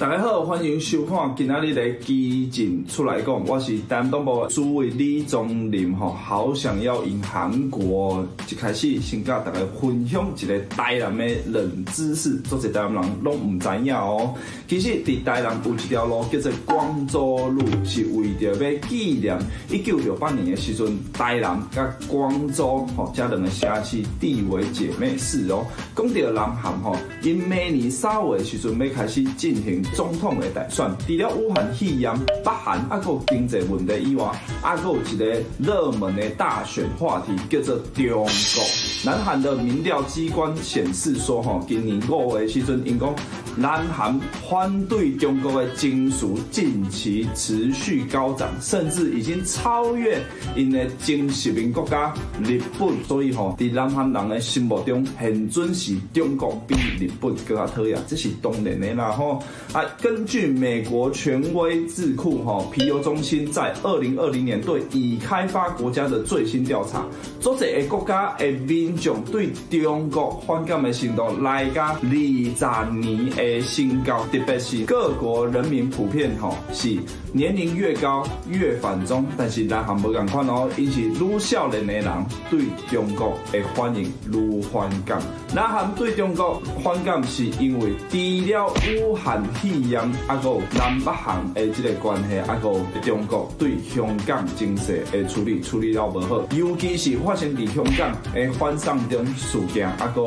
大家好，欢迎收看今仔日的基进出来讲，我是台东部主委李宗林吼，好想要赢韩国。一开始先甲大家分享一个台南的冷知识，做一台南人拢唔知影哦。其实伫台南有一条路叫做光州路，是为着要纪念一九六八年的时阵，台南甲光州吼这两个城市缔为姐妹市哦。讲到南韩吼，因每年三月的时阵要开始进行。总统的大选，除了武汉肺炎、北韩啊个经济问题以外，啊个有一个热门的大选话题叫做中国。南韩的民调机关显示说，吼，今年五月时阵，因讲南韩反对中国的情绪近期持续高涨，甚至已经超越因的前殖民国家日本。所以吼，在南韩人的心目中，很准是中国比日本更加讨厌，这是当然的啦吼。根据美国权威智库哈皮尤中心在二零二零年对已开发国家的最新调查，这些国家的民众对中国反感的程度来个二十年的新高，特别是各国人民普遍吼是年龄越高越反中，但是南韩不敢看哦，因是越少年的人对中国的欢迎愈反感。南韩对中国反感是因为除了武汉肺炎，啊个南北韩的这个关系，啊个中国对香港情势的处理处理了不好，尤其是发生在香港的反送中事件，啊个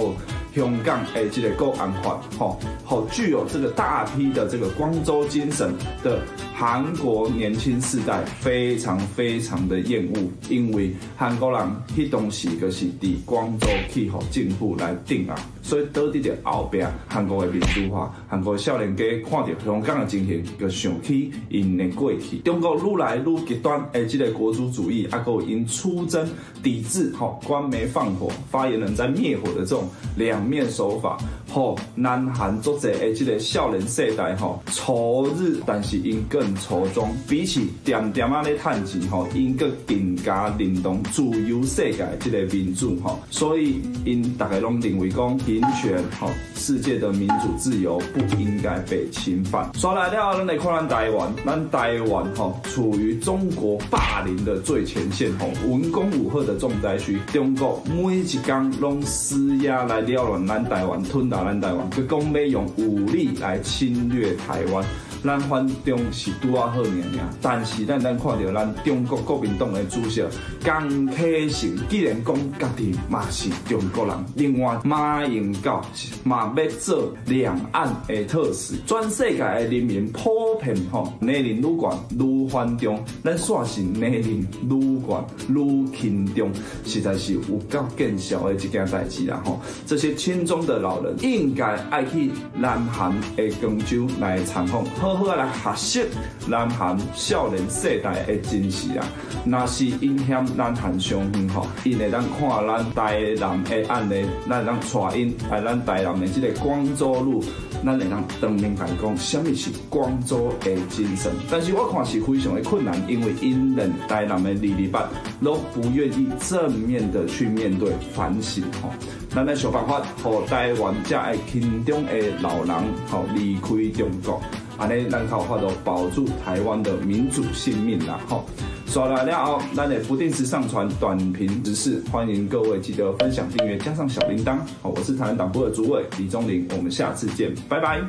香港的这个国安法，吼，好具有这个大批的这个光州精神的韩国年轻世代非常非常的厌恶，因为韩国人迄当时就是伫光州去吼政府来定啊，所以导致着后边韩国的民主化，韩国少年家看到香港的情形，就想起因的过去。中国愈来愈极端，诶，这个国主主义，啊有因出征抵制，吼，官媒放火，发言人在灭火的这种两面手法，吼，南韩作者诶，这个少年世代，吼，仇日，但是因更仇中，比起点点啊咧趁钱，吼，因个更加认同自由世界这个民主，吼，所以因大家拢认为讲平权，吼，世界的民主自由不应该被侵犯。说来了，咱来看咱台湾，咱台湾，吼，处于中国霸凌的最前线，吼，文攻武吓的重灾区，中国每一天拢施压来扰乱咱台湾，吞打咱台湾，佮讲要用武力来侵略台湾。咱反中是拄啊好命命，但是咱咱看到咱中国国民党的主席江启臣，既然讲家己嘛是中国人，另外马英九嘛要做两岸的特使，全世界的人民普遍吼，年龄愈悬愈反中，咱算是年龄愈悬愈亲中，实在是有够见笑的一件代志啦吼。这些青中的老人应该爱去南韩的广州来参访。好好来学习南韩少年世代的精神啊！那是影响南韩上远吼，因为咱看咱台南的案例，咱让带因来咱台南的这个光州路，咱会当当面来讲，什么是光州的精神？但是我看是非常的困难，因为因人台南的二二八都不愿意正面的去面对反省吼。咱来想办法，和台湾这爱亲中的老人吼离开中国。安尼，咱靠法度保住台湾的民主性命啦！吼，刷了了哦，咱会不定时上传短评时事，欢迎各位记得分享、订阅，加上小铃铛。好，我是台湾党部的主委李宗霖，我们下次见，拜拜。